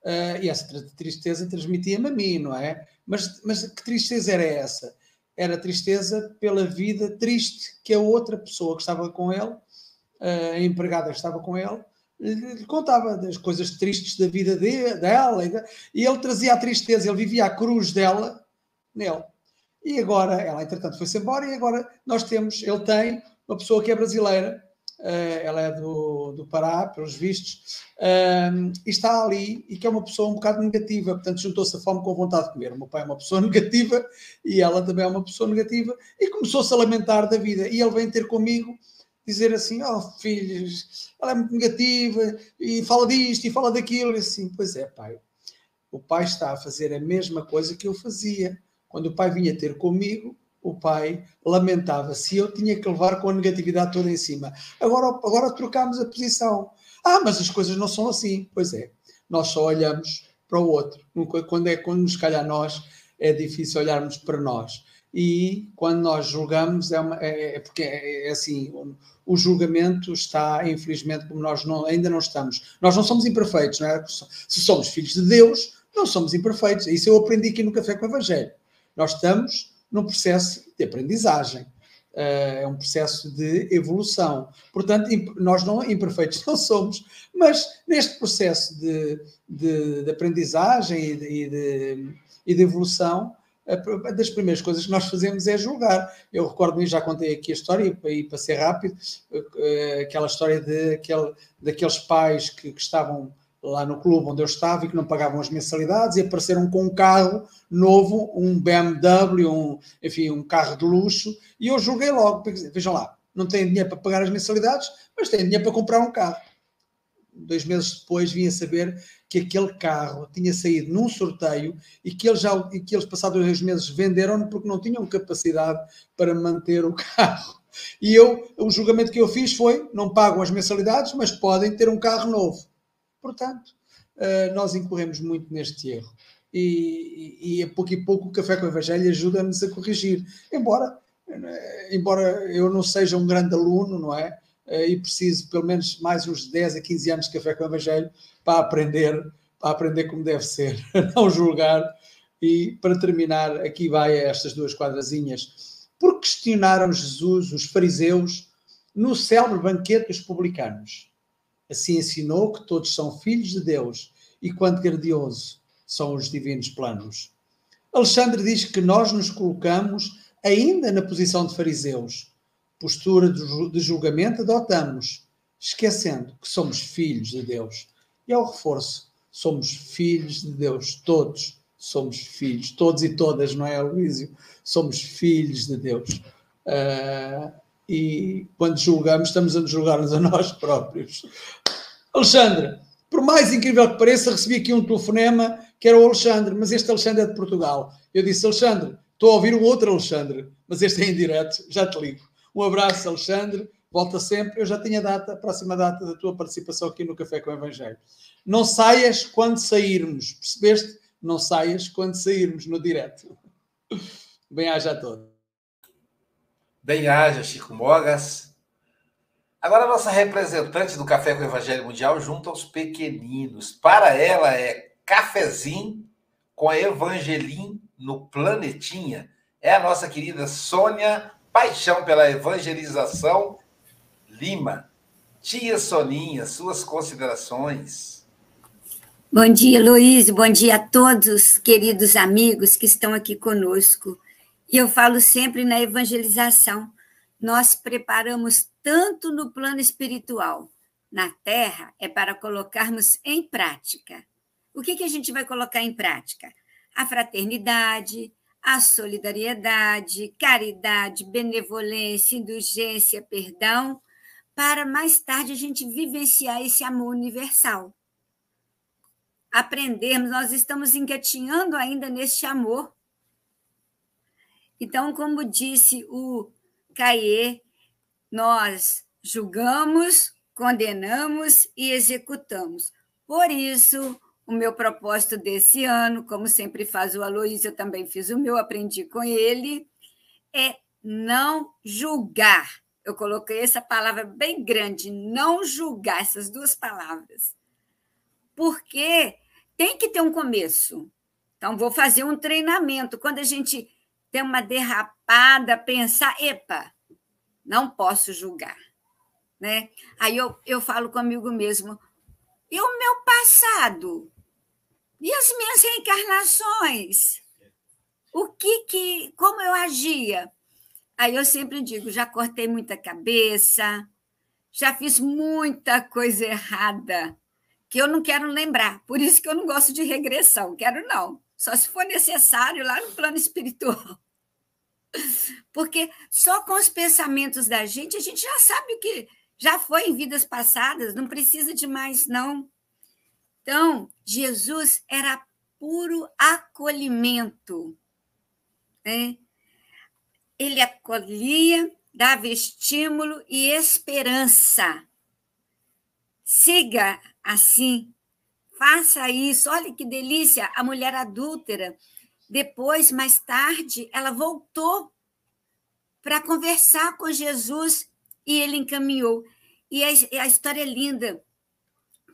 Uh, e essa tristeza transmitia-me a mim, não é? Mas, mas que tristeza era essa? era tristeza pela vida triste que a outra pessoa que estava com ele, a empregada que estava com ele, lhe contava das coisas tristes da vida de, dela e ele trazia a tristeza, ele vivia a cruz dela nele. E agora, ela entretanto foi-se embora e agora nós temos, ele tem uma pessoa que é brasileira, uh, ela é do, do Pará, pelos vistos, uh, e está ali e que é uma pessoa um bocado negativa, portanto juntou-se a fome com vontade de comer. O meu pai é uma pessoa negativa e ela também é uma pessoa negativa e começou-se a lamentar da vida. E ele vem ter comigo dizer assim: Oh, filhos, ela é muito negativa e fala disto e fala daquilo. E assim, pois é, pai. O pai está a fazer a mesma coisa que eu fazia. Quando o pai vinha ter comigo, o pai lamentava-se eu tinha que levar com a negatividade toda em cima. Agora, agora trocámos a posição. Ah, mas as coisas não são assim. Pois é, nós só olhamos para o outro. Quando é quando nos calha a nós, é difícil olharmos para nós. E quando nós julgamos, é, uma, é, é porque é, é assim: o, o, julgamento está, infelizmente, como nós não, ainda não estamos. Nós não somos imperfeitos, não é? Se somos filhos de Deus, não somos imperfeitos. Isso eu aprendi aqui no Café com o Evangelho. Nós estamos num processo de aprendizagem. Eh, é um processo de evolução. Portanto, nós não imperfeitos não somos, mas neste processo de, de, de aprendizagem e de, e de, e de evolução, das primeiras coisas que nós fazemos é julgar. Eu recordo-me, já contei aqui a história, e para ser rápido, eh, aquela história de, aquele, daqueles pais que, que estavam lá no clube onde eu estava e que não pagavam as mensalidades e apareceram com um carro novo, um BMW, um, enfim, um carro de luxo, e eu julguei logo, porque, vejam lá, não têm dinheiro para pagar as mensalidades, mas têm dinheiro para comprar um carro. Dois meses depois vim a saber que aquele carro tinha saído num sorteio e que eles, já, e que eles passados dois meses venderam porque não tinham capacidade para manter o carro. E eu, o julgamento que eu fiz foi: não pagam as mensalidades, mas podem ter um carro novo. Portanto, uh, nós incorremos muito neste erro. E, e, a pouco e pouco o Café com o Evangelho ajuda-nos a corrigir. Embora, uh, embora eu não seja um grande aluno, não é? Uh, e preciso pelo menos mais uns 10 a 15 anos de Café com o Evangelho para aprender, para aprender como deve ser, não julgar. E para terminar, aqui vai estas duas quadrazinhas. Por questionaram Jesus, os fariseus, no célebre banquete dos publicanos? Assim ensinou que todos são filhos de Deus e quanto grandioso são os divinos planos. Alexandre diz que nós nos colocamos ainda na posição de fariseus. Postura de julgamento adotamos, esquecendo que somos filhos de Deus. E ao reforço, somos filhos de Deus, todos somos filhos, todos e todas, não é, Luísio? Somos filhos de Deus. Uh, e quando julgamos, estamos a nos julgar-nos a nós próprios. Alexandre, por mais incrível que pareça, recebi aqui um telefonema que era o Alexandre, mas este Alexandre é de Portugal. Eu disse, Alexandre, estou a ouvir o outro Alexandre, mas este é em direto, já te ligo. Um abraço, Alexandre, volta sempre. Eu já tinha a data, a próxima data da tua participação aqui no Café com o Evangelho. Não saias quando sairmos, percebeste? Não saias quando sairmos no direto. Bem-aja a todos. Bem-aja, Chico Mogas. Agora, a nossa representante do Café com o Evangelho Mundial junto aos pequeninos. Para ela é cafezinho com a Evangelim no Planetinha. É a nossa querida Sônia Paixão pela Evangelização Lima. Tia Soninha, suas considerações. Bom dia, Luiz. Bom dia a todos, queridos amigos que estão aqui conosco. E eu falo sempre na evangelização. Nós preparamos tanto no plano espiritual. Na Terra é para colocarmos em prática. O que, que a gente vai colocar em prática? A fraternidade, a solidariedade, caridade, benevolência, indulgência, perdão, para mais tarde a gente vivenciar esse amor universal. Aprendermos, nós estamos engatinhando ainda neste amor. Então, como disse o Caê, nós julgamos, condenamos e executamos. Por isso, o meu propósito desse ano, como sempre faz o Aloysio, eu também fiz o meu, aprendi com ele, é não julgar. Eu coloquei essa palavra bem grande, não julgar, essas duas palavras. Porque tem que ter um começo. Então, vou fazer um treinamento. Quando a gente tem uma derrapada, pensar, epa, não posso julgar. Né? Aí eu, eu falo comigo mesmo, e o meu passado? E as minhas reencarnações? O que que, como eu agia? Aí eu sempre digo, já cortei muita cabeça, já fiz muita coisa errada, que eu não quero lembrar. Por isso que eu não gosto de regressão, quero não. Só se for necessário lá no plano espiritual. Porque só com os pensamentos da gente, a gente já sabe o que já foi em vidas passadas, não precisa de mais, não. Então, Jesus era puro acolhimento. Né? Ele acolhia, dava estímulo e esperança. Siga assim, faça isso. Olha que delícia, a mulher adúltera. Depois, mais tarde, ela voltou para conversar com Jesus e ele encaminhou. E a, a história é linda,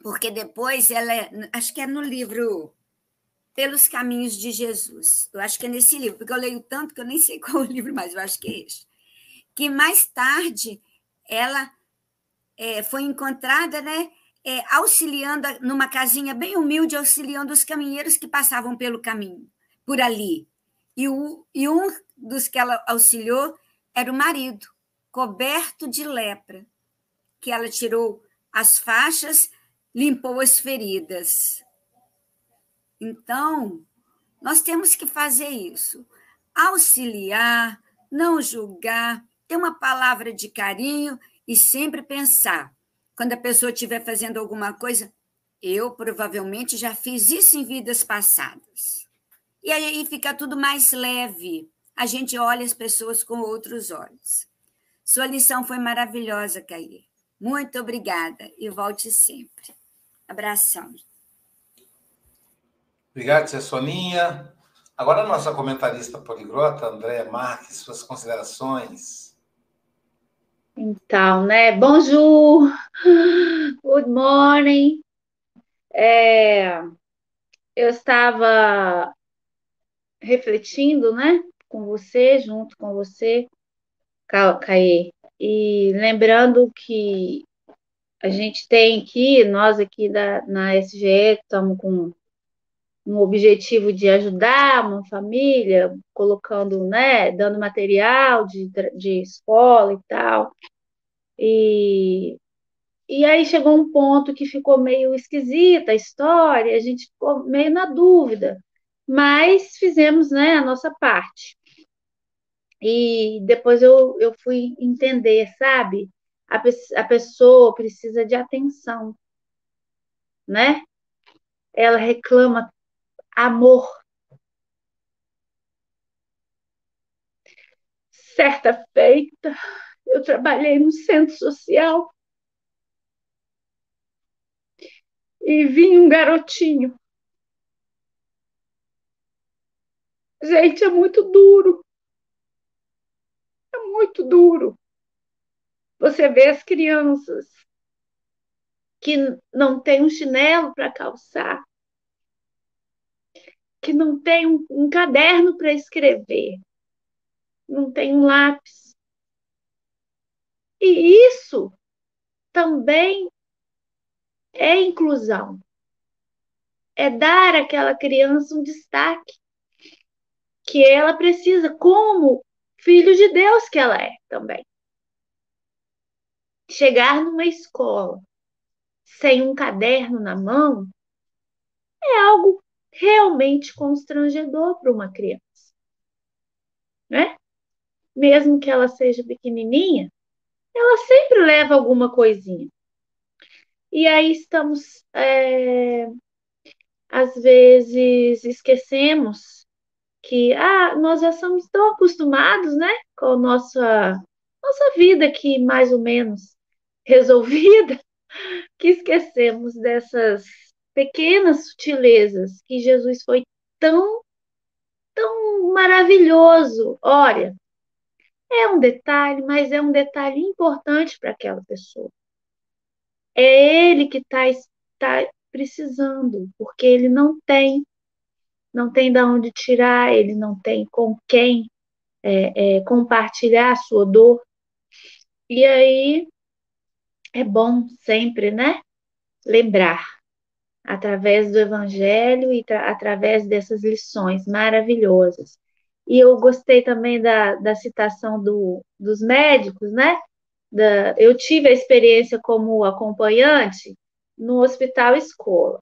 porque depois ela é, acho que é no livro Pelos Caminhos de Jesus. Eu acho que é nesse livro, porque eu leio tanto que eu nem sei qual é o livro mais, eu acho que é esse. Que mais tarde ela é, foi encontrada, né? É, auxiliando numa casinha bem humilde, auxiliando os caminheiros que passavam pelo caminho, por ali. E, o, e um dos que ela auxiliou era o marido, coberto de lepra, que ela tirou as faixas limpou as feridas. Então, nós temos que fazer isso. Auxiliar, não julgar, ter uma palavra de carinho e sempre pensar. Quando a pessoa estiver fazendo alguma coisa, eu provavelmente já fiz isso em vidas passadas. E aí fica tudo mais leve. A gente olha as pessoas com outros olhos. Sua lição foi maravilhosa, Caí. Muito obrigada e volte sempre. Abração. Obrigado, Tia Soninha. Agora a nossa comentarista poliglota, Andréa Marques, suas considerações. Então, né? Bonjour, good morning. É, eu estava refletindo, né, com você, junto com você, Caê, e lembrando que a gente tem aqui, nós aqui da, na SGE, estamos com um objetivo de ajudar uma família, colocando, né, dando material de, de escola e tal. E, e aí chegou um ponto que ficou meio esquisita a história, a gente ficou meio na dúvida, mas fizemos, né, a nossa parte. E depois eu, eu fui entender, sabe? a, a pessoa precisa de atenção, né? Ela reclama amor. Certa feita, eu trabalhei no centro social e vi um garotinho. Gente, é muito duro. É muito duro. Você vê as crianças que não têm um chinelo para calçar, que não tem um, um caderno para escrever, não tem um lápis. E isso também é inclusão. É dar àquela criança um destaque que ela precisa, como filho de Deus que ela é também chegar numa escola sem um caderno na mão é algo realmente constrangedor para uma criança. Né? Mesmo que ela seja pequenininha, ela sempre leva alguma coisinha. E aí estamos, é, às vezes, esquecemos que ah, nós já somos tão acostumados, né, com a nossa, nossa vida aqui mais ou menos resolvida, que esquecemos dessas pequenas sutilezas que Jesus foi tão, tão maravilhoso. Olha, é um detalhe, mas é um detalhe importante para aquela pessoa. É ele que está tá precisando, porque ele não tem, não tem de onde tirar, ele não tem com quem é, é, compartilhar a sua dor. E aí é bom sempre, né? Lembrar através do Evangelho e através dessas lições maravilhosas. E eu gostei também da, da citação do, dos médicos, né? Da, eu tive a experiência como acompanhante no hospital escola.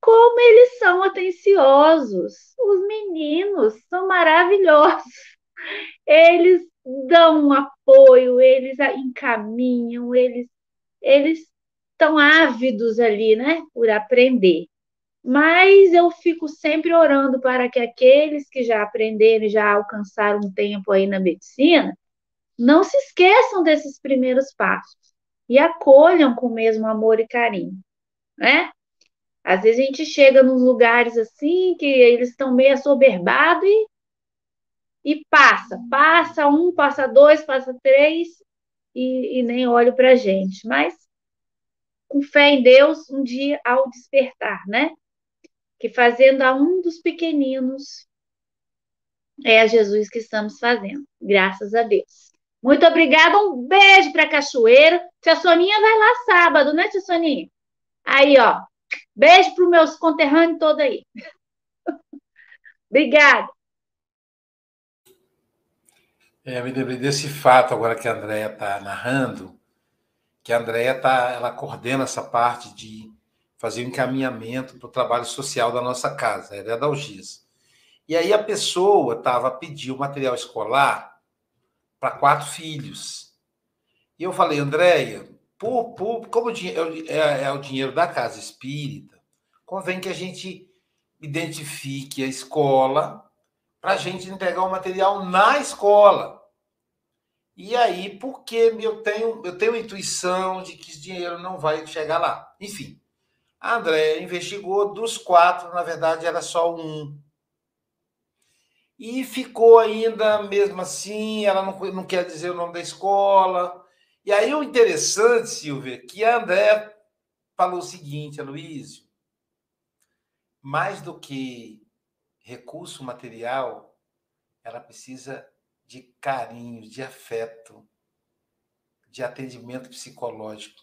Como eles são atenciosos! Os meninos são maravilhosos. Eles dão um apoio, eles encaminham, eles, eles estão ávidos ali, né, por aprender. Mas eu fico sempre orando para que aqueles que já aprenderam, já alcançaram um tempo aí na medicina, não se esqueçam desses primeiros passos e acolham com o mesmo amor e carinho, né? Às vezes a gente chega nos lugares assim que eles estão meio assoberbados e, e passa, passa um, passa dois, passa três e, e nem olho para gente. Mas com fé em Deus, um dia ao despertar, né? Que fazendo a um dos pequeninos é a Jesus que estamos fazendo, graças a Deus. Muito obrigada, um beijo para Cachoeira. Tia Soninha vai lá sábado, né, Tia Soninha? Aí, ó, beijo para os meus conterrâneos todos aí. Obrigada. É, me lembrei desse fato agora que a Andrea está narrando, que a Andrea tá, ela coordena essa parte de fazer o um encaminhamento para o trabalho social da nossa casa, ela é da Algis. E aí a pessoa estava a pedir o material escolar para quatro filhos. E eu falei, Andréia, por, por, como dinheiro, é, é o dinheiro da casa espírita, convém que a gente identifique a escola para a gente entregar o material na escola. E aí, porque eu tenho, eu tenho intuição de que esse dinheiro não vai chegar lá. Enfim, a André investigou, dos quatro, na verdade, era só um. E ficou ainda, mesmo assim, ela não, não quer dizer o nome da escola. E aí o interessante, Silvia, que a André falou o seguinte, Aloysio, mais do que recurso material, ela precisa de carinho, de afeto, de atendimento psicológico.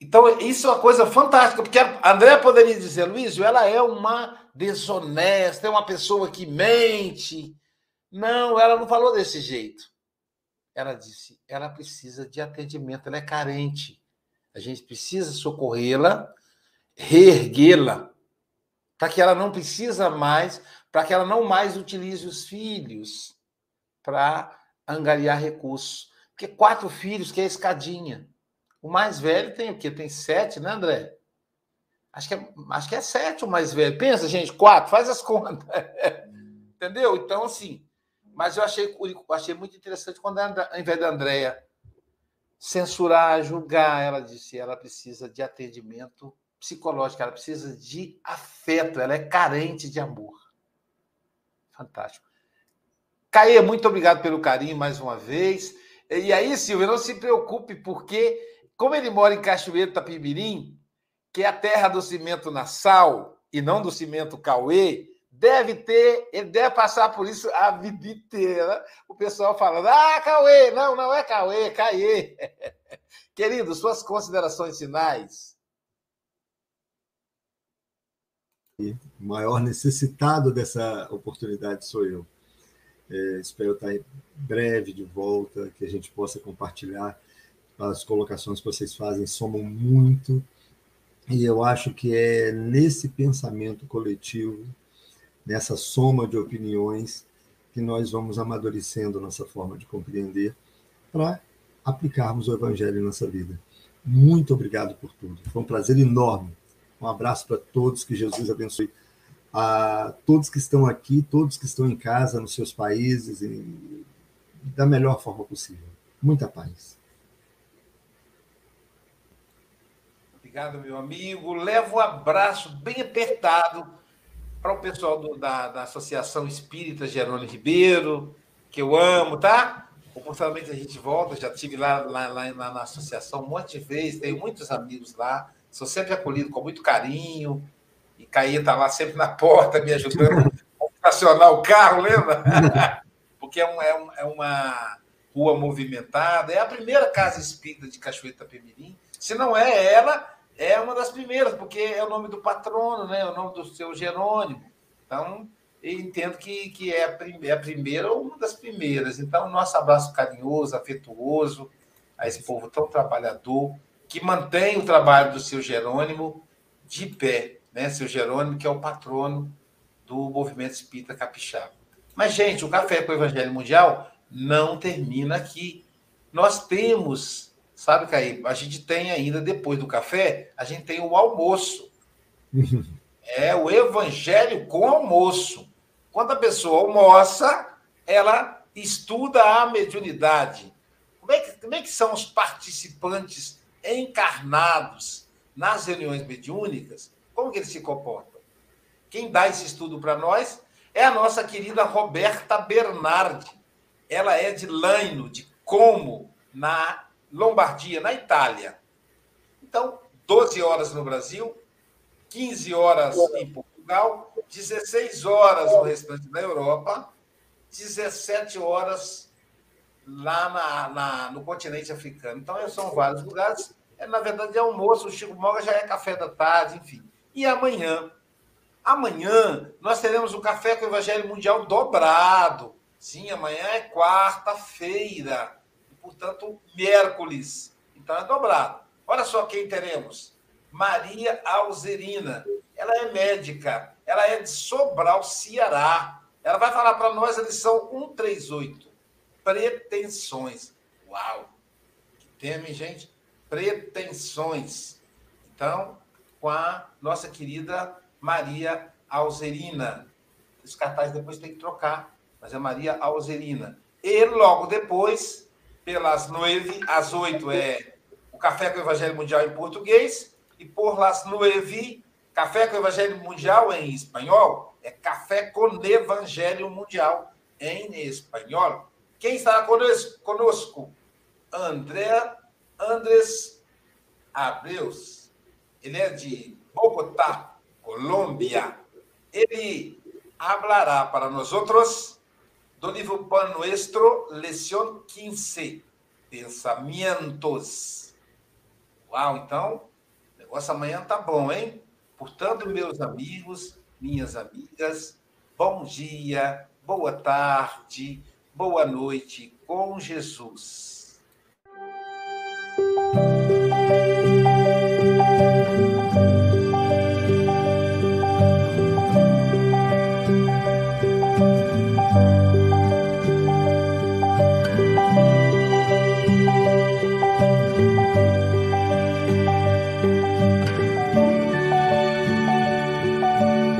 Então, isso é uma coisa fantástica, porque a André poderia dizer, Luiz, ela é uma desonesta, é uma pessoa que mente. Não, ela não falou desse jeito. Ela disse, ela precisa de atendimento, ela é carente. A gente precisa socorrê-la, reerguê-la, para que ela não precisa mais para que ela não mais utilize os filhos para angariar recursos. Porque quatro filhos, que é escadinha. O mais velho tem o quê? Tem sete, né, André? Acho que, é, acho que é sete o mais velho. Pensa, gente, quatro, faz as contas. Entendeu? Então, assim. Mas eu achei, achei muito interessante quando, ao invés da Andréia censurar, julgar, ela disse ela precisa de atendimento psicológico, ela precisa de afeto, ela é carente de amor. Fantástico. Caê, muito obrigado pelo carinho mais uma vez. E aí, Silvia, não se preocupe, porque, como ele mora em Cachoeiro Tapimirim, que é a terra do cimento na sal e não do cimento Cauê, deve ter, ele deve passar por isso a vida inteira. O pessoal falando: ah, Cauê, não, não é Cauê, é Caê. Querido, suas considerações finais. O maior necessitado dessa oportunidade sou eu. É, espero estar em breve de volta, que a gente possa compartilhar as colocações que vocês fazem, somam muito, e eu acho que é nesse pensamento coletivo, nessa soma de opiniões, que nós vamos amadurecendo nossa forma de compreender para aplicarmos o Evangelho em nossa vida. Muito obrigado por tudo. Foi um prazer enorme um abraço para todos, que Jesus abençoe a todos que estão aqui, todos que estão em casa, nos seus países, e, da melhor forma possível. Muita paz. Obrigado, meu amigo. Levo um abraço bem apertado para o pessoal do, da, da Associação Espírita Jerônimo Ribeiro, que eu amo, tá? Oportunamente a gente volta, já estive lá, lá, lá, lá na associação um monte de vezes, tenho muitos amigos lá, sou sempre acolhido com muito carinho, e Caí está lá sempre na porta me ajudando a estacionar o carro, lembra? Porque é, um, é, um, é, uma rua movimentada, é a primeira casa espírita de Cachoeira Itapemirim. Se não é ela, é uma das primeiras, porque é o nome do patrono, né? É o nome do seu Jerônimo. Então, eu entendo que, que é, a primeira, é a primeira ou uma das primeiras. Então, nosso abraço carinhoso, afetuoso a esse povo tão trabalhador, que mantém o trabalho do seu Jerônimo de pé né, seu Jerônimo, que é o patrono do movimento espírita capixaba. Mas, gente, o Café com o Evangelho Mundial não termina aqui. Nós temos, sabe, Caí, a gente tem ainda, depois do café, a gente tem o almoço. É o Evangelho com almoço. Quando a pessoa almoça, ela estuda a mediunidade. Como é que, como é que são os participantes encarnados nas reuniões mediúnicas? Como que eles se comportam? Quem dá esse estudo para nós é a nossa querida Roberta Bernardi. Ela é de Laino, de Como, na Lombardia, na Itália. Então, 12 horas no Brasil, 15 horas em Portugal, 16 horas no restante da Europa, 17 horas lá na, na, no continente africano. Então, são vários lugares. É, na verdade, é almoço, o Chico Moga já é café da tarde, enfim. E amanhã, amanhã nós teremos o Café com o Evangelho Mundial dobrado. Sim, amanhã é quarta-feira, portanto, miércoles. Então é dobrado. Olha só quem teremos. Maria Alzerina. Ela é médica, ela é de Sobral, Ceará. Ela vai falar para nós a lição 138. Pretensões. Uau! Que tema, hein, gente? Pretensões. Então, com a nossa querida Maria Alzerina. Os cartazes depois tem que trocar, mas é Maria Alzerina. E logo depois, pelas nove, às oito, é o Café com o Evangelho Mundial em português, e por las nove, Café com o Evangelho Mundial em espanhol, é Café com Evangelho Mundial em espanhol. Quem estará conosco? André Andrés Abreus ele é de Bogotá, Colômbia. Ele hablará para nós outros do livro Pan Nuestro, Leção 15, Pensamentos. Uau, então, o negócio amanhã tá bom, hein? Portanto, meus amigos, minhas amigas, bom dia, boa tarde, boa noite com Jesus.